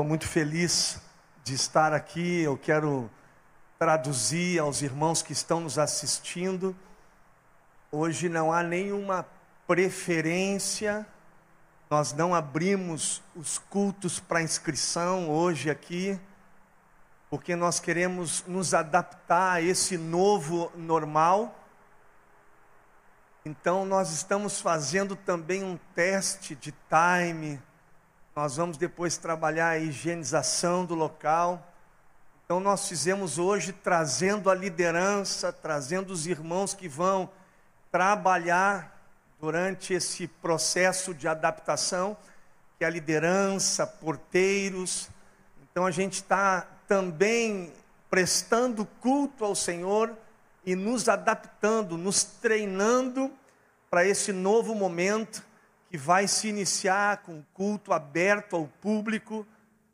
Estou muito feliz de estar aqui. Eu quero traduzir aos irmãos que estão nos assistindo. Hoje não há nenhuma preferência, nós não abrimos os cultos para inscrição hoje aqui, porque nós queremos nos adaptar a esse novo normal. Então, nós estamos fazendo também um teste de time nós vamos depois trabalhar a higienização do local. Então, nós fizemos hoje trazendo a liderança, trazendo os irmãos que vão trabalhar durante esse processo de adaptação, que é a liderança, porteiros. Então, a gente está também prestando culto ao Senhor e nos adaptando, nos treinando para esse novo momento que vai se iniciar com culto aberto ao público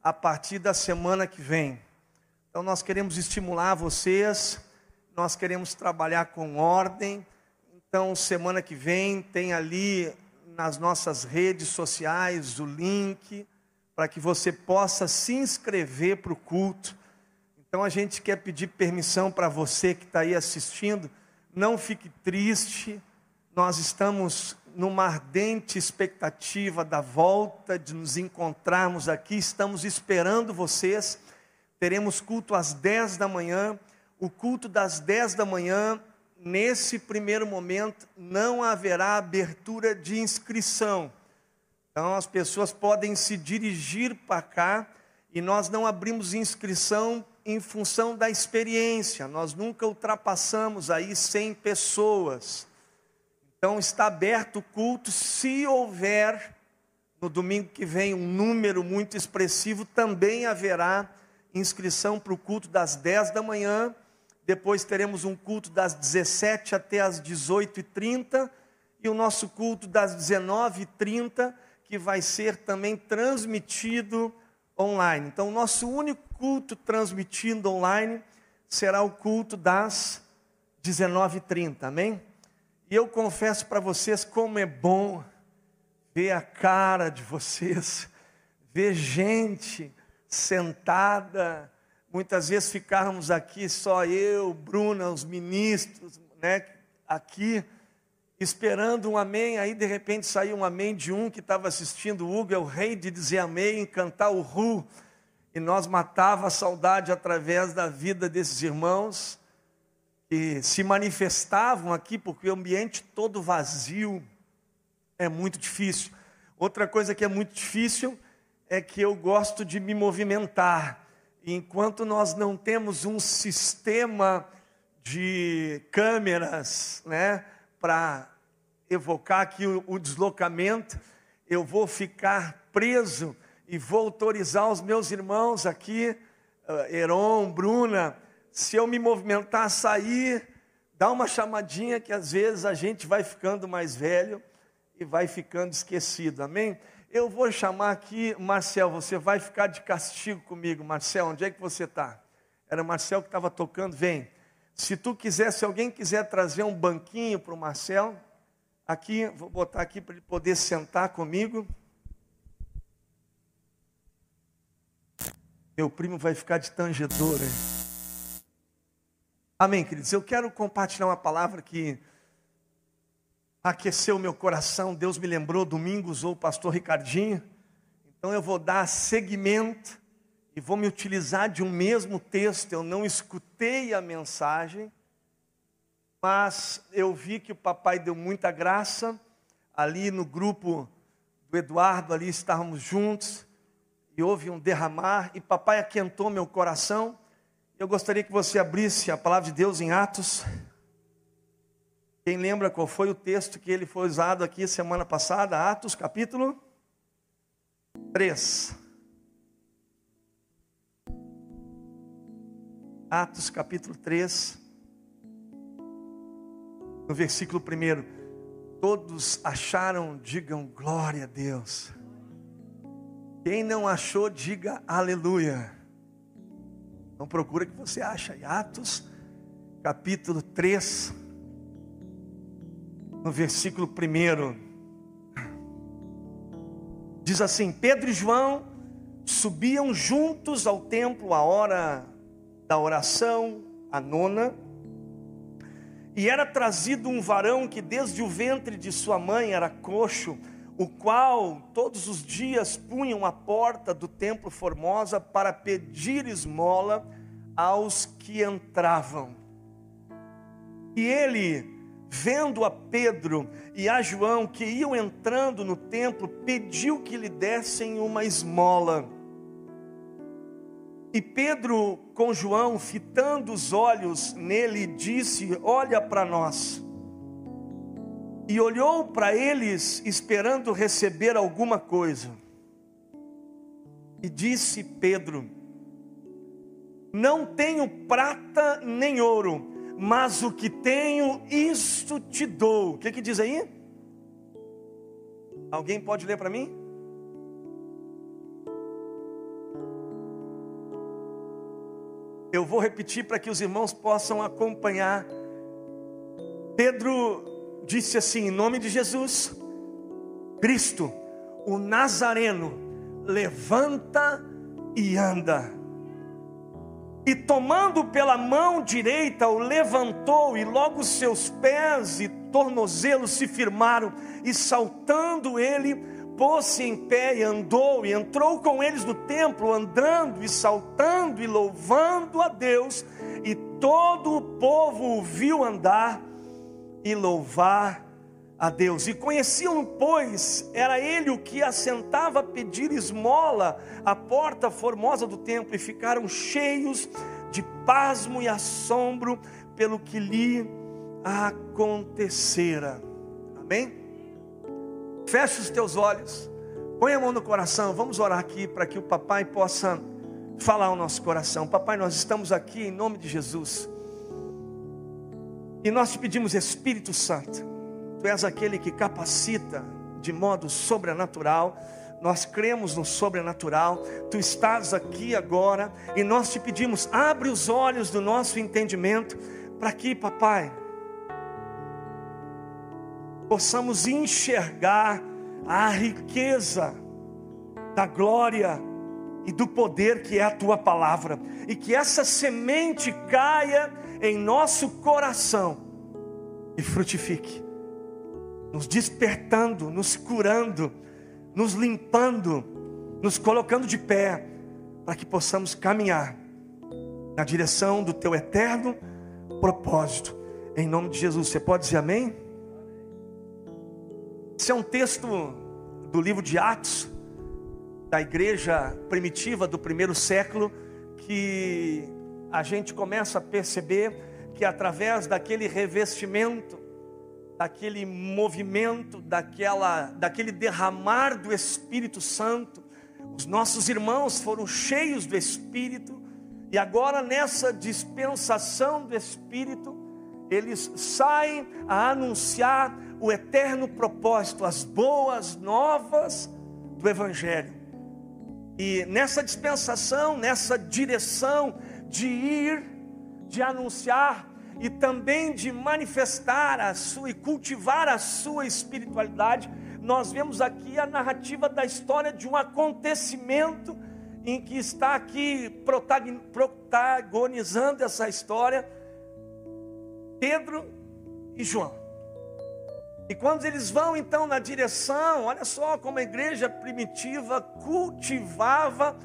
a partir da semana que vem. Então nós queremos estimular vocês, nós queremos trabalhar com ordem. Então semana que vem tem ali nas nossas redes sociais o link para que você possa se inscrever para o culto. Então a gente quer pedir permissão para você que está aí assistindo, não fique triste, nós estamos numa ardente expectativa da volta, de nos encontrarmos aqui, estamos esperando vocês. Teremos culto às 10 da manhã. O culto das 10 da manhã, nesse primeiro momento, não haverá abertura de inscrição. Então as pessoas podem se dirigir para cá e nós não abrimos inscrição em função da experiência. Nós nunca ultrapassamos aí 100 pessoas. Então está aberto o culto. Se houver no domingo que vem um número muito expressivo, também haverá inscrição para o culto das 10 da manhã. Depois teremos um culto das 17 até as 18h30 e o nosso culto das 19h30, que vai ser também transmitido online. Então, o nosso único culto transmitido online será o culto das 19h30, amém? E eu confesso para vocês como é bom ver a cara de vocês, ver gente sentada, muitas vezes ficarmos aqui só eu, Bruna, os ministros, né, aqui esperando um amém, aí de repente saiu um amém de um que estava assistindo o Hugo, é o rei de dizer amém, cantar o ru, e nós matava a saudade através da vida desses irmãos, que se manifestavam aqui, porque o ambiente todo vazio é muito difícil. Outra coisa que é muito difícil é que eu gosto de me movimentar. Enquanto nós não temos um sistema de câmeras, né, para evocar aqui o, o deslocamento, eu vou ficar preso e vou autorizar os meus irmãos aqui, uh, Heron, Bruna, se eu me movimentar, sair, dá uma chamadinha que às vezes a gente vai ficando mais velho e vai ficando esquecido, amém? Eu vou chamar aqui, Marcel, você vai ficar de castigo comigo, Marcel, onde é que você está? Era Marcel que estava tocando, vem. Se tu quiser, se alguém quiser trazer um banquinho para o Marcel, aqui, vou botar aqui para ele poder sentar comigo. Meu primo vai ficar de tangedor, hein? Amém, queridos? Eu quero compartilhar uma palavra que aqueceu meu coração. Deus me lembrou, domingo usou o pastor Ricardinho. Então eu vou dar seguimento e vou me utilizar de um mesmo texto. Eu não escutei a mensagem, mas eu vi que o papai deu muita graça. Ali no grupo do Eduardo, ali estávamos juntos e houve um derramar e papai aquentou meu coração. Eu gostaria que você abrisse a palavra de Deus em Atos. Quem lembra qual foi o texto que ele foi usado aqui semana passada? Atos capítulo 3. Atos capítulo 3. No versículo 1. Todos acharam, digam glória a Deus. Quem não achou, diga aleluia. Então procura que você acha. Atos, capítulo 3, no versículo 1. Diz assim: Pedro e João subiam juntos ao templo a hora da oração, a nona, e era trazido um varão que desde o ventre de sua mãe era coxo, o qual todos os dias punham a porta do templo Formosa para pedir esmola aos que entravam. E ele, vendo a Pedro e a João que iam entrando no templo, pediu que lhe dessem uma esmola. E Pedro, com João, fitando os olhos nele, disse: Olha para nós. E olhou para eles, esperando receber alguma coisa. E disse Pedro: Não tenho prata nem ouro, mas o que tenho, isto te dou. O que, que diz aí? Alguém pode ler para mim? Eu vou repetir para que os irmãos possam acompanhar. Pedro disse assim, em nome de Jesus, Cristo, o Nazareno, levanta e anda. E tomando pela mão direita, o levantou, e logo seus pés e tornozelos se firmaram, e saltando ele, pôs-se em pé e andou, e entrou com eles no templo, andando e saltando e louvando a Deus, e todo o povo o viu andar e louvar a Deus. E conheciam, pois, era ele o que assentava a pedir esmola à porta formosa do templo, e ficaram cheios de pasmo e assombro pelo que lhe acontecera. Amém? Feche os teus olhos, põe a mão no coração, vamos orar aqui para que o papai possa falar ao nosso coração. Papai, nós estamos aqui em nome de Jesus. E nós te pedimos, Espírito Santo, Tu és aquele que capacita de modo sobrenatural. Nós cremos no sobrenatural. Tu estás aqui agora e nós te pedimos, abre os olhos do nosso entendimento para que, papai, possamos enxergar a riqueza da glória e do poder que é a tua palavra, e que essa semente caia em nosso coração e frutifique nos despertando, nos curando, nos limpando, nos colocando de pé, para que possamos caminhar na direção do teu eterno propósito. Em nome de Jesus, você pode dizer amém? Esse é um texto do livro de Atos, da igreja primitiva do primeiro século, que a gente começa a perceber que através daquele revestimento daquele movimento, daquela, daquele derramar do Espírito Santo. Os nossos irmãos foram cheios do Espírito, e agora nessa dispensação do Espírito, eles saem a anunciar o eterno propósito, as boas novas do Evangelho. E nessa dispensação, nessa direção de ir, de anunciar e também de manifestar a sua e cultivar a sua espiritualidade, nós vemos aqui a narrativa da história de um acontecimento em que está aqui protagonizando essa história Pedro e João. E quando eles vão então na direção, olha só como a igreja primitiva cultivava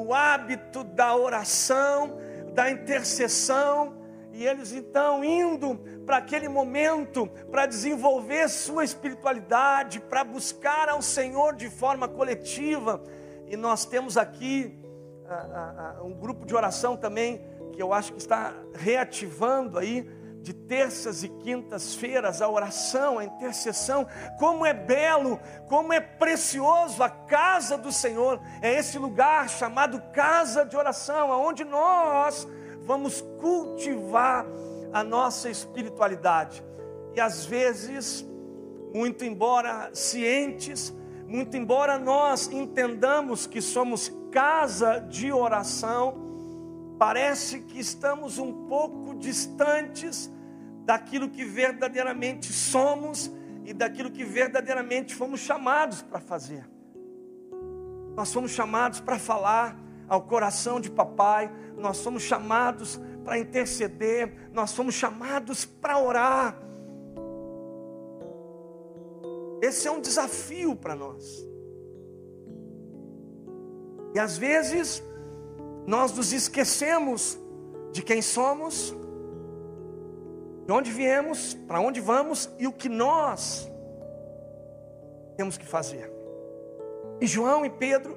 o hábito da oração, da intercessão, e eles então indo para aquele momento para desenvolver sua espiritualidade, para buscar ao Senhor de forma coletiva. E nós temos aqui uh, uh, um grupo de oração também que eu acho que está reativando aí de terças e quintas-feiras a oração, a intercessão, como é belo, como é precioso a casa do Senhor, é esse lugar chamado casa de oração, aonde nós vamos cultivar a nossa espiritualidade. E às vezes, muito embora cientes, muito embora nós entendamos que somos casa de oração, parece que estamos um pouco distantes daquilo que verdadeiramente somos e daquilo que verdadeiramente fomos chamados para fazer. Nós fomos chamados para falar ao coração de papai, nós fomos chamados para interceder, nós fomos chamados para orar. Esse é um desafio para nós. E às vezes nós nos esquecemos de quem somos, de onde viemos, para onde vamos e o que nós temos que fazer. E João e Pedro,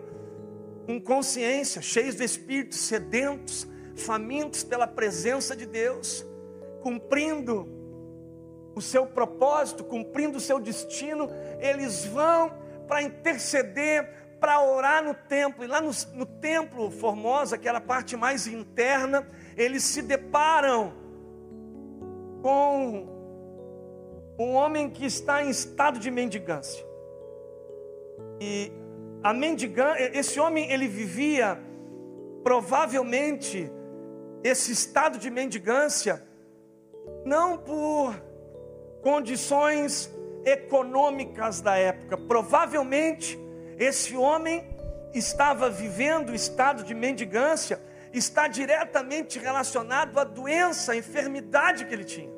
com consciência, cheios do Espírito, sedentos, famintos pela presença de Deus, cumprindo o seu propósito, cumprindo o seu destino, eles vão para interceder para orar no templo. E lá no, no templo Formosa, aquela parte mais interna, eles se deparam com um homem que está em estado de mendigância. E a mendigância, esse homem ele vivia provavelmente esse estado de mendigância não por condições econômicas da época, provavelmente esse homem estava vivendo o estado de mendigância, está diretamente relacionado à doença, à enfermidade que ele tinha.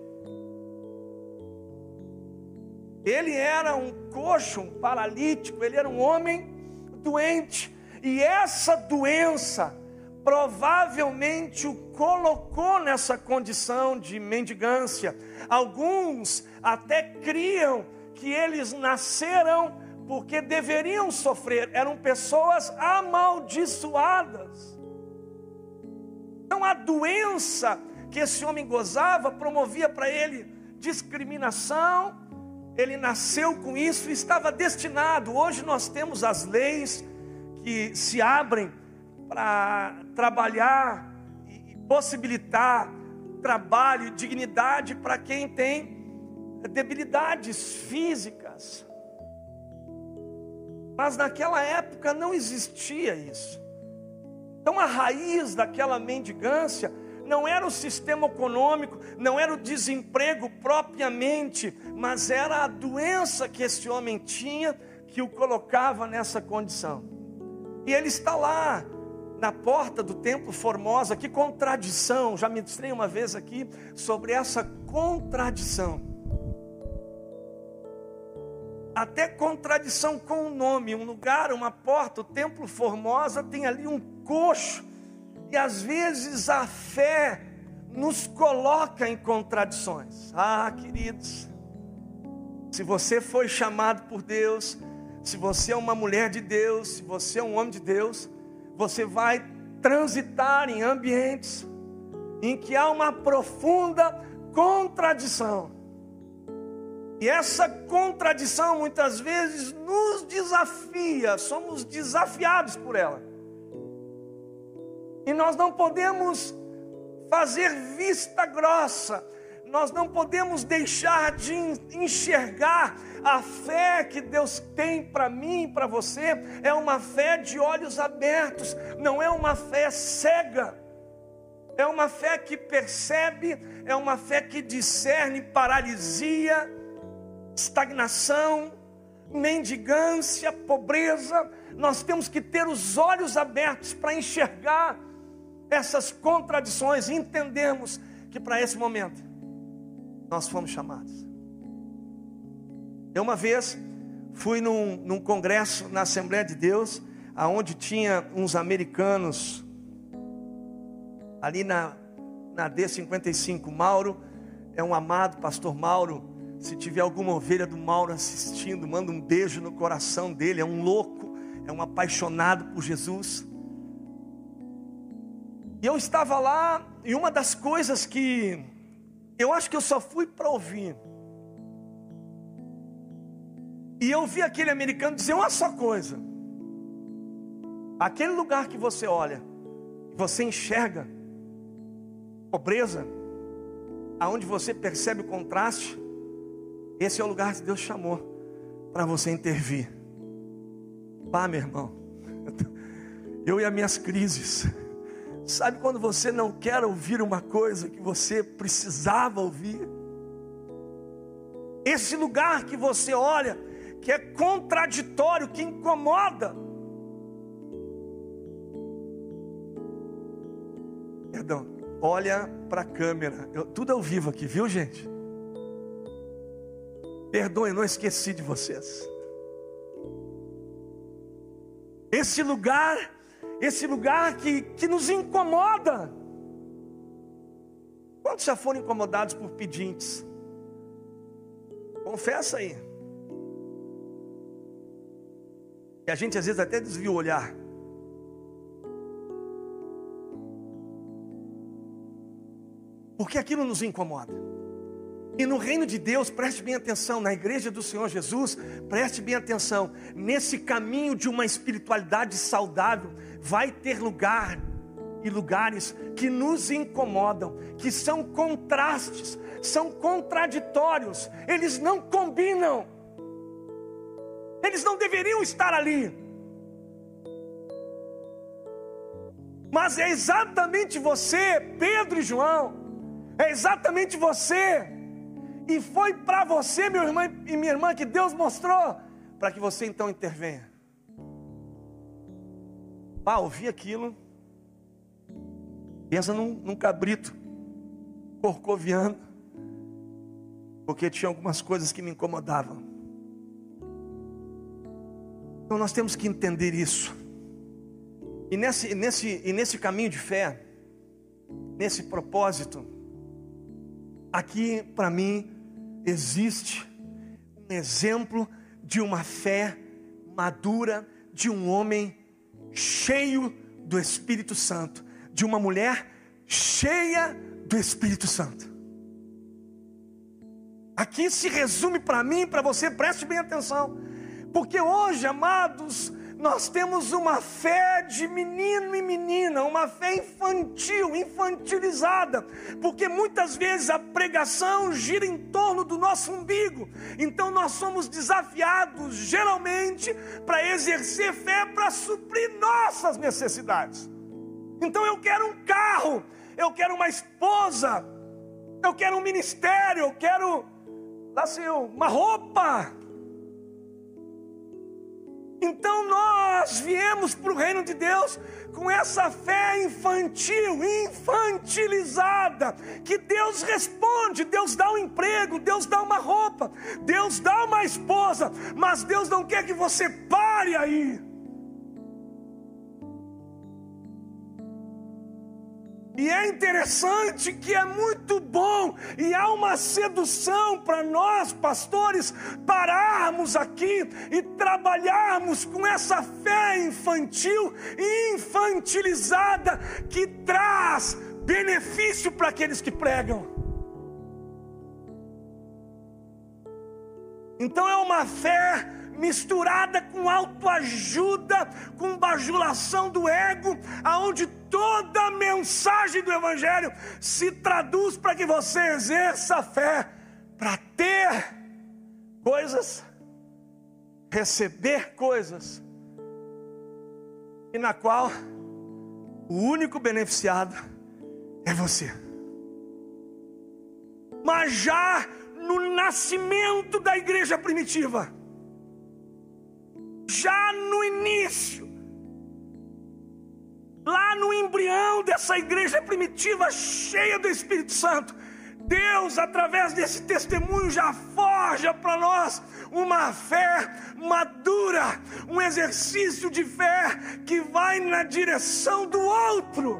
Ele era um coxo, um paralítico, ele era um homem doente, e essa doença provavelmente o colocou nessa condição de mendigância. Alguns até criam que eles nasceram porque deveriam sofrer, eram pessoas amaldiçoadas. Então a doença que esse homem gozava promovia para ele discriminação, ele nasceu com isso e estava destinado. Hoje nós temos as leis que se abrem para trabalhar e possibilitar trabalho e dignidade para quem tem debilidades físicas. Mas naquela época não existia isso. Então a raiz daquela mendigância não era o sistema econômico, não era o desemprego propriamente, mas era a doença que esse homem tinha que o colocava nessa condição. E ele está lá, na porta do templo Formosa, que contradição, já me distrei uma vez aqui sobre essa contradição até contradição com o nome, um lugar, uma porta, o templo Formosa tem ali um coxo, e às vezes a fé nos coloca em contradições. Ah, queridos, se você foi chamado por Deus, se você é uma mulher de Deus, se você é um homem de Deus, você vai transitar em ambientes em que há uma profunda contradição. E essa contradição muitas vezes nos desafia, somos desafiados por ela. E nós não podemos fazer vista grossa, nós não podemos deixar de enxergar a fé que Deus tem para mim e para você, é uma fé de olhos abertos, não é uma fé cega, é uma fé que percebe, é uma fé que discerne paralisia estagnação, mendigância, pobreza. Nós temos que ter os olhos abertos para enxergar essas contradições e entendermos que para esse momento nós fomos chamados. Eu uma vez fui num, num congresso na Assembleia de Deus, aonde tinha uns americanos ali na, na D55. Mauro é um amado, pastor Mauro se tiver alguma ovelha do Mauro assistindo, manda um beijo no coração dele. É um louco, é um apaixonado por Jesus. E eu estava lá, e uma das coisas que eu acho que eu só fui para ouvir. E eu vi aquele americano dizer uma só coisa: aquele lugar que você olha, você enxerga pobreza, aonde você percebe o contraste, esse é o lugar que Deus chamou para você intervir. Pá, meu irmão. Eu e as minhas crises. Sabe quando você não quer ouvir uma coisa que você precisava ouvir? Esse lugar que você olha, que é contraditório, que incomoda. Perdão, olha para a câmera. Eu, tudo ao vivo aqui, viu, gente? Perdoe, não esqueci de vocês. Esse lugar, esse lugar que, que nos incomoda. Quantos já foram incomodados por pedintes? Confessa aí. E a gente às vezes até desvia o olhar. Porque aquilo nos incomoda. E no reino de Deus, preste bem atenção, na igreja do Senhor Jesus, preste bem atenção, nesse caminho de uma espiritualidade saudável, vai ter lugar e lugares que nos incomodam, que são contrastes, são contraditórios, eles não combinam, eles não deveriam estar ali. Mas é exatamente você, Pedro e João, é exatamente você e foi para você, meu irmão e minha irmã, que Deus mostrou, para que você então intervenha. Ah, ouvi aquilo. Pensa num, num cabrito corcoviano, porque tinha algumas coisas que me incomodavam. Então nós temos que entender isso. E nesse, nesse, e nesse caminho de fé, nesse propósito, aqui para mim existe um exemplo de uma fé madura, de um homem cheio do Espírito Santo, de uma mulher cheia do Espírito Santo. Aqui se resume para mim, para você, preste bem atenção, porque hoje, amados, nós temos uma fé de menino e menina, uma fé infantil, infantilizada, porque muitas vezes a pregação gira em torno do nosso umbigo, então nós somos desafiados, geralmente, para exercer fé para suprir nossas necessidades. Então eu quero um carro, eu quero uma esposa, eu quero um ministério, eu quero, assim, uma roupa. Então nós viemos para o reino de Deus com essa fé infantil, infantilizada, que Deus responde, Deus dá um emprego, Deus dá uma roupa, Deus dá uma esposa, mas Deus não quer que você pare aí. E é interessante que é muito bom e há uma sedução para nós, pastores, pararmos aqui e trabalharmos com essa fé infantil e infantilizada que traz benefício para aqueles que pregam. Então é uma fé misturada com autoajuda, com bajulação do ego, aonde toda a mensagem do evangelho se traduz para que você exerça a fé para ter coisas, receber coisas, e na qual o único beneficiado é você. Mas já no nascimento da igreja primitiva, já no início, lá no embrião dessa igreja primitiva cheia do Espírito Santo, Deus, através desse testemunho, já forja para nós uma fé madura, um exercício de fé que vai na direção do outro.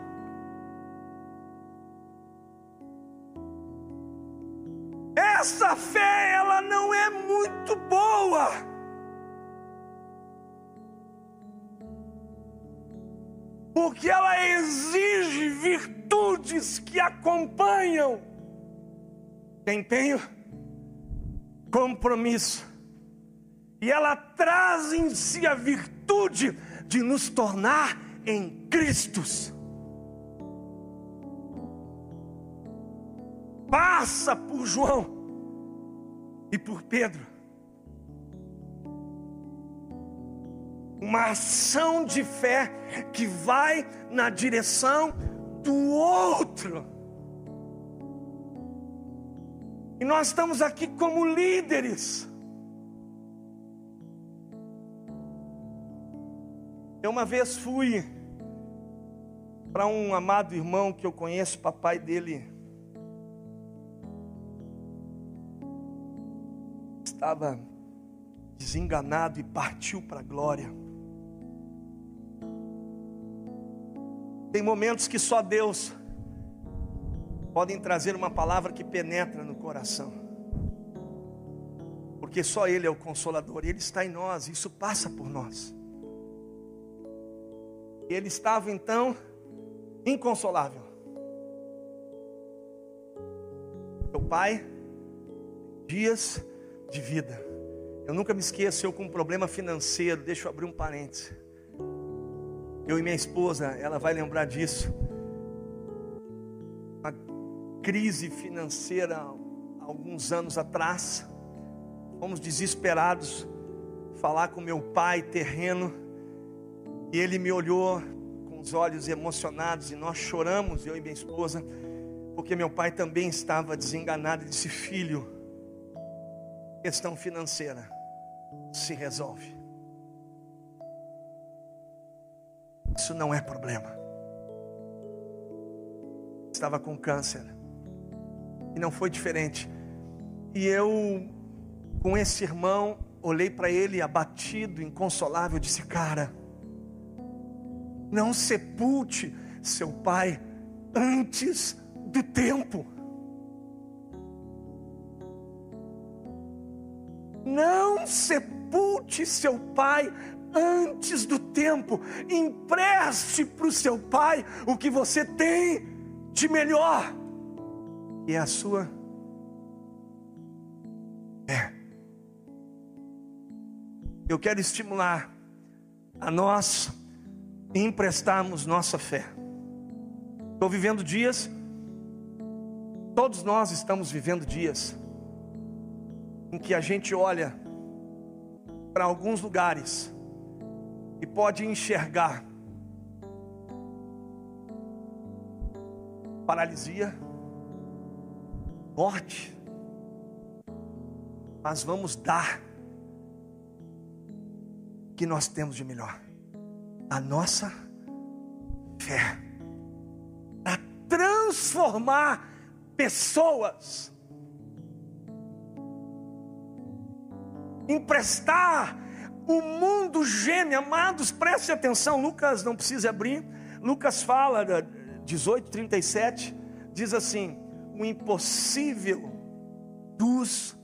Essa fé, ela não é muito boa porque ela exige virtudes que acompanham. Empenho, compromisso, e ela traz em si a virtude de nos tornar em Cristos. Passa por João e por Pedro uma ação de fé que vai na direção do outro. E nós estamos aqui como líderes. Eu uma vez fui para um amado irmão que eu conheço, papai dele estava desenganado e partiu para a glória. Tem momentos que só Deus podem trazer uma palavra que penetra no coração. Porque só Ele é o consolador, Ele está em nós, isso passa por nós. Ele estava então inconsolável. Meu pai, dias de vida. Eu nunca me esqueço, eu com um problema financeiro, deixa eu abrir um parênteses. Eu e minha esposa, ela vai lembrar disso. Uma crise financeira alguns anos atrás. Fomos desesperados falar com meu pai terreno. E ele me olhou com os olhos emocionados e nós choramos, eu e minha esposa, porque meu pai também estava desenganado e disse: "Filho, questão financeira se resolve. Isso não é problema. Estava com câncer. E não foi diferente. E eu, com esse irmão, olhei para ele abatido, inconsolável, disse: Cara, não sepulte seu pai antes do tempo. Não sepulte seu pai antes do tempo. Empreste para o seu pai o que você tem de melhor, e é a sua é. Eu quero estimular a nós emprestarmos nossa fé. Estou vivendo dias, todos nós estamos vivendo dias, em que a gente olha para alguns lugares e pode enxergar paralisia, morte, mas vamos dar o que nós temos de melhor, a nossa fé, para transformar pessoas, emprestar o mundo geme, amados, preste atenção. Lucas não precisa abrir. Lucas fala, 18, 37, diz assim: o impossível dos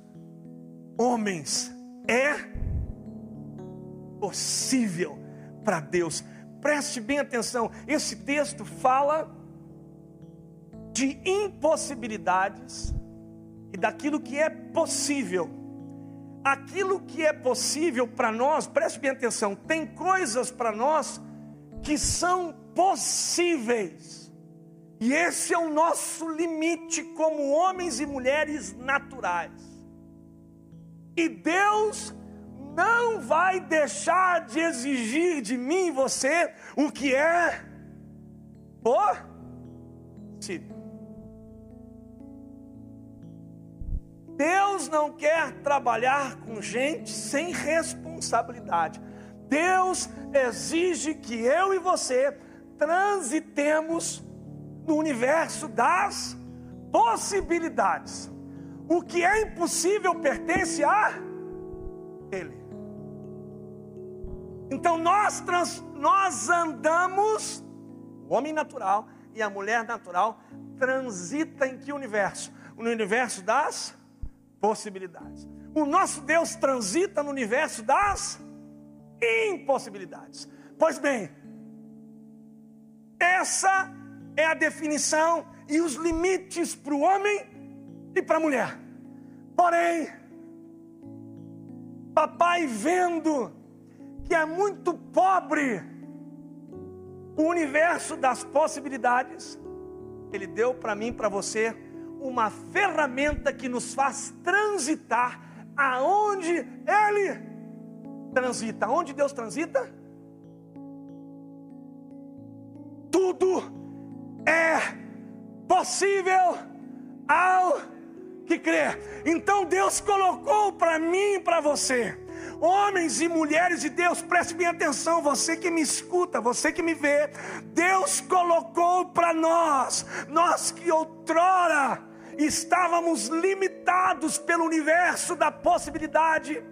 homens é possível para Deus. Preste bem atenção, esse texto fala de impossibilidades e daquilo que é possível aquilo que é possível para nós, preste bem atenção, tem coisas para nós que são possíveis. E esse é o nosso limite como homens e mulheres naturais. E Deus não vai deixar de exigir de mim e você o que é possível. Deus não quer trabalhar com gente sem responsabilidade. Deus exige que eu e você transitemos no universo das possibilidades. O que é impossível pertence a Ele. Então nós, trans, nós andamos, o homem natural e a mulher natural transita em que universo? No universo das possibilidades. O nosso Deus transita no universo das impossibilidades. Pois bem, essa é a definição e os limites para o homem e para a mulher. Porém, papai vendo que é muito pobre o universo das possibilidades, ele deu para mim, para você, uma ferramenta que nos faz transitar aonde Ele transita. Onde Deus transita? Tudo é possível ao que crê. Então Deus colocou para mim e para você Homens e mulheres de Deus, preste bem atenção, você que me escuta, você que me vê, Deus colocou para nós, nós que outrora estávamos limitados pelo universo da possibilidade,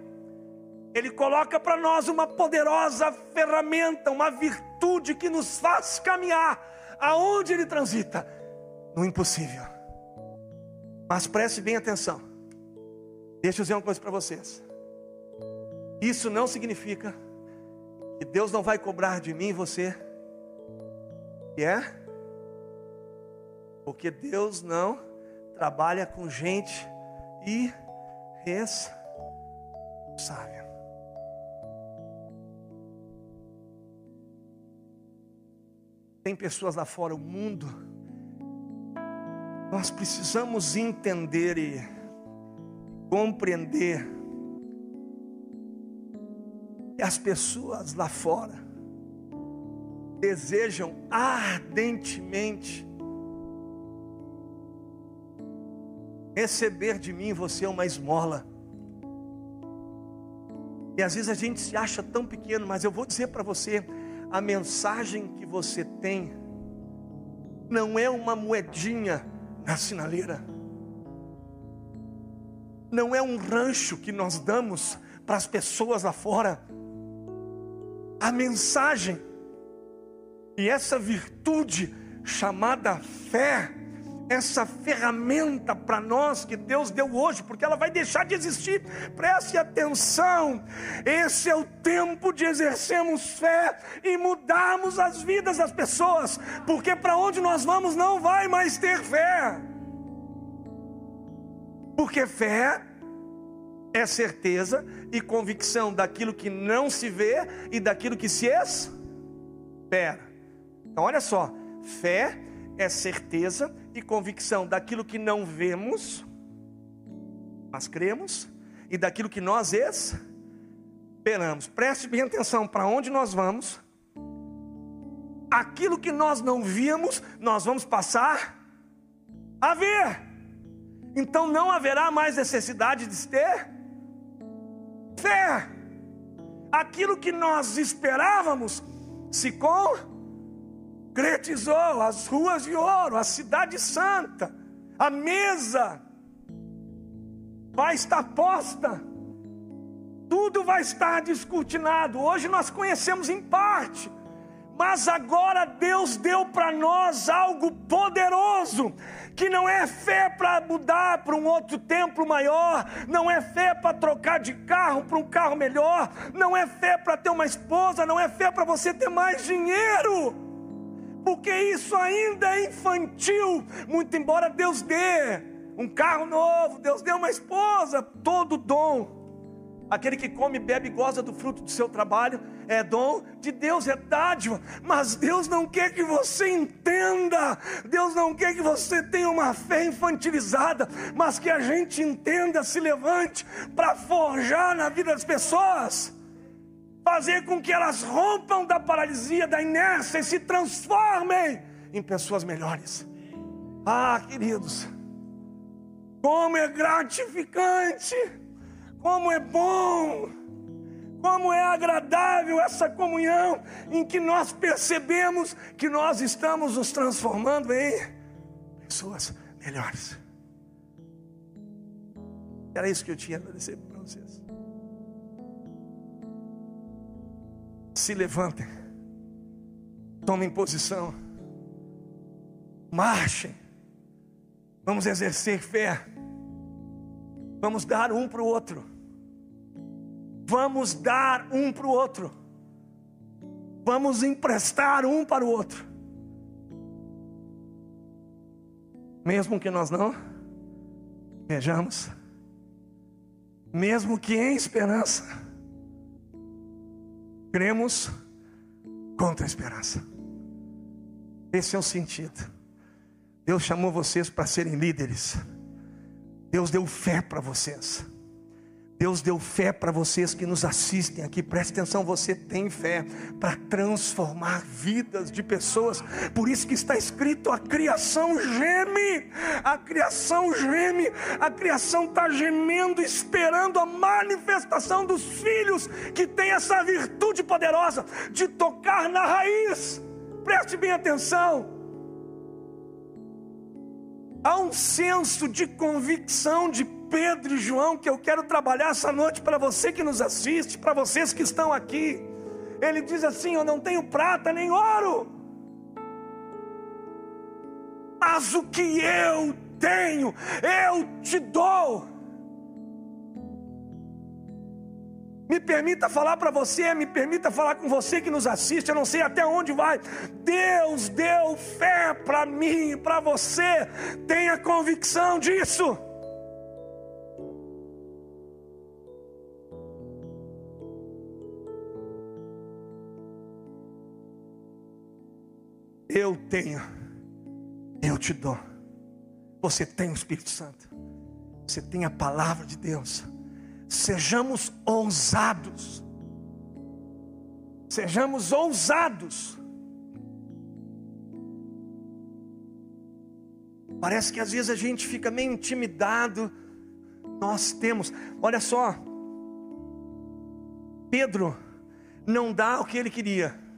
Ele coloca para nós uma poderosa ferramenta, uma virtude que nos faz caminhar aonde Ele transita no impossível. Mas preste bem atenção, deixa eu dizer uma coisa para vocês. Isso não significa que Deus não vai cobrar de mim e você, que é? Porque Deus não trabalha com gente irresponsável. Tem pessoas lá fora, o mundo, nós precisamos entender e compreender que as pessoas lá fora desejam ardentemente receber de mim você uma esmola. E às vezes a gente se acha tão pequeno, mas eu vou dizer para você, a mensagem que você tem não é uma moedinha na sinaleira. Não é um rancho que nós damos para as pessoas lá fora. A mensagem e essa virtude chamada fé essa ferramenta para nós que Deus deu hoje, porque ela vai deixar de existir. Preste atenção, esse é o tempo de exercermos fé e mudarmos as vidas das pessoas, porque para onde nós vamos não vai mais ter fé. Porque fé é certeza e convicção daquilo que não se vê e daquilo que se espera. Então, olha só: fé é certeza e convicção daquilo que não vemos, mas cremos, e daquilo que nós esperamos. Preste bem atenção para onde nós vamos. Aquilo que nós não víamos, nós vamos passar a ver. Então não haverá mais necessidade de ter fé. Aquilo que nós esperávamos se com concretizou as ruas de ouro, a cidade santa, a mesa vai estar posta, tudo vai estar descortinado. Hoje nós conhecemos em parte, mas agora Deus deu para nós algo poderoso, que não é fé para mudar para um outro templo maior, não é fé para trocar de carro para um carro melhor, não é fé para ter uma esposa, não é fé para você ter mais dinheiro porque isso ainda é infantil, muito embora Deus dê um carro novo, Deus dê uma esposa, todo dom. Aquele que come, bebe e goza do fruto do seu trabalho é dom de Deus, é dádiva. Mas Deus não quer que você entenda, Deus não quer que você tenha uma fé infantilizada, mas que a gente entenda, se levante para forjar na vida das pessoas fazer com que elas rompam da paralisia, da inércia e se transformem em pessoas melhores. Ah, queridos, como é gratificante, como é bom, como é agradável essa comunhão em que nós percebemos que nós estamos nos transformando em pessoas melhores. Era isso que eu tinha a dizer se levantem, tomem posição, marchem, vamos exercer fé, vamos dar um para o outro, vamos dar um para o outro, vamos emprestar um para o outro, mesmo que nós não vejamos, mesmo que em esperança, Cremos contra a esperança. Esse é o sentido. Deus chamou vocês para serem líderes. Deus deu fé para vocês. Deus deu fé para vocês que nos assistem aqui, preste atenção, você tem fé para transformar vidas de pessoas, por isso que está escrito: a criação geme, a criação geme, a criação está gemendo, esperando a manifestação dos filhos que tem essa virtude poderosa de tocar na raiz, preste bem atenção. Há um senso de convicção de Pedro e João que eu quero trabalhar essa noite para você que nos assiste, para vocês que estão aqui. Ele diz assim: Eu não tenho prata nem ouro, mas o que eu tenho, eu te dou. Me permita falar para você, me permita falar com você que nos assiste, eu não sei até onde vai. Deus deu fé para mim, para você, tenha convicção disso. Eu tenho, eu te dou. Você tem o Espírito Santo, você tem a palavra de Deus. Sejamos ousados, sejamos ousados. Parece que às vezes a gente fica meio intimidado. Nós temos, olha só, Pedro não dá o que ele queria.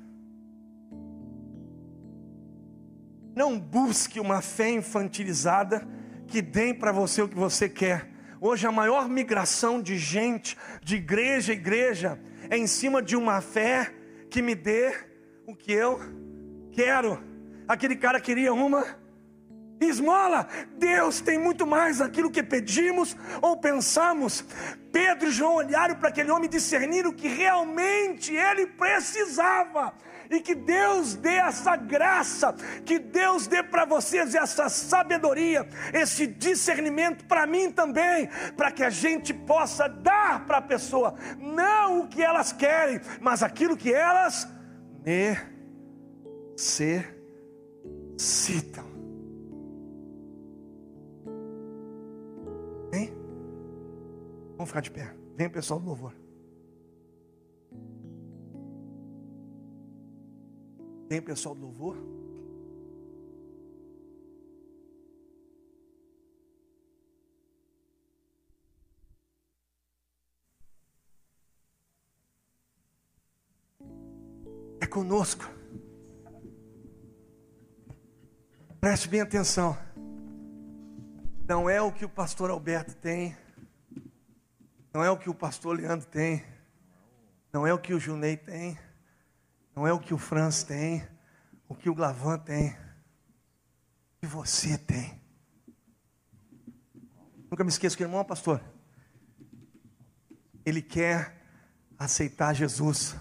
Não busque uma fé infantilizada que dê para você o que você quer. Hoje a maior migração de gente, de igreja a igreja, é em cima de uma fé que me dê o que eu quero. Aquele cara queria uma esmola. Deus tem muito mais aquilo que pedimos ou pensamos. Pedro e João olharam para aquele homem e discerniram que realmente ele precisava e que Deus dê essa graça, que Deus dê para vocês essa sabedoria, esse discernimento para mim também, para que a gente possa dar para a pessoa, não o que elas querem, mas aquilo que elas necessitam. Vamos ficar de pé. Vem pessoal do louvor. Tem pessoal do louvor? É conosco. Preste bem atenção. Não é o que o pastor Alberto tem. Não é o que o pastor Leandro tem. Não é o que o Junei tem. Não é o que o Franz tem, o que o Glavan tem, o que você tem. Nunca me esqueço que irmão, pastor, ele quer aceitar Jesus.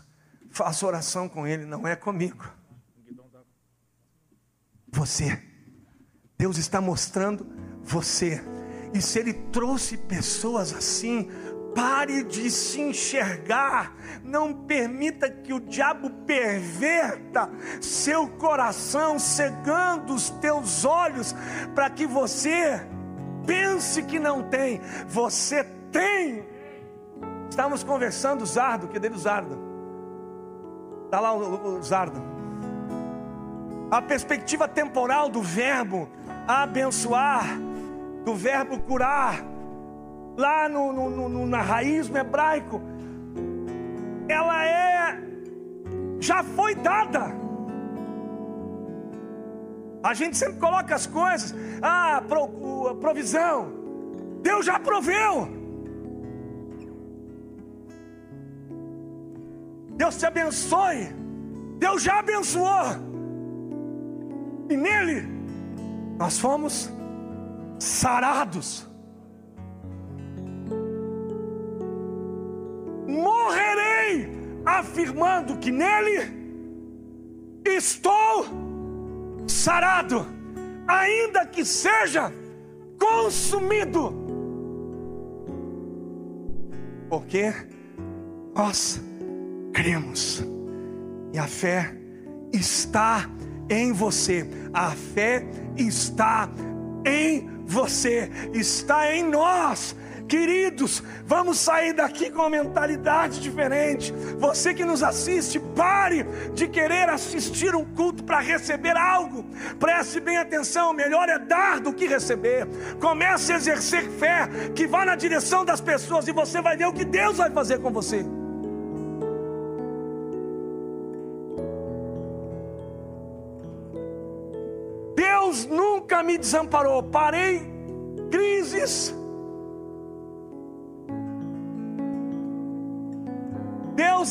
Faça oração com ele, não é comigo. Você. Deus está mostrando você. E se ele trouxe pessoas assim, Pare de se enxergar, não permita que o diabo perverta seu coração, cegando os teus olhos, para que você pense que não tem, você tem. Estávamos conversando, Zardo, que dele Zardo? Está lá o, o Zardo. A perspectiva temporal do verbo abençoar, do verbo curar, lá no, no, no, na raiz no hebraico, ela é, já foi dada. A gente sempre coloca as coisas, ah, pro, provisão, Deus já proveu. Deus te abençoe, Deus já abençoou, e nele nós fomos sarados. Afirmando que nele estou sarado, ainda que seja consumido. Porque nós cremos e a fé está em você, a fé está em você, está em nós Queridos, vamos sair daqui com uma mentalidade diferente. Você que nos assiste, pare de querer assistir um culto para receber algo. Preste bem atenção: melhor é dar do que receber. Comece a exercer fé que vá na direção das pessoas e você vai ver o que Deus vai fazer com você. Deus nunca me desamparou. Parei crises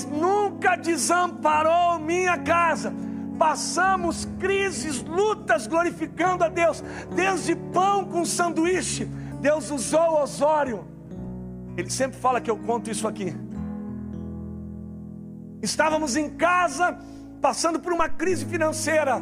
Nunca desamparou minha casa. Passamos crises, lutas glorificando a Deus, desde pão com sanduíche. Deus usou Osório. Ele sempre fala que eu conto isso aqui. Estávamos em casa, passando por uma crise financeira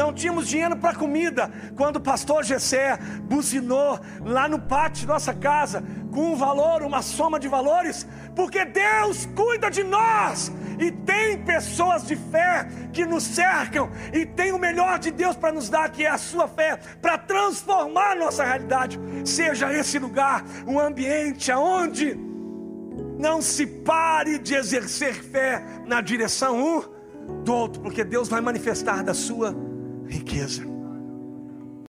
não tínhamos dinheiro para comida. Quando o pastor Gessé buzinou lá no pátio de nossa casa, com um valor, uma soma de valores, porque Deus cuida de nós e tem pessoas de fé que nos cercam e tem o melhor de Deus para nos dar, que é a sua fé, para transformar nossa realidade. Seja esse lugar um ambiente aonde não se pare de exercer fé na direção um do outro, porque Deus vai manifestar da sua riqueza.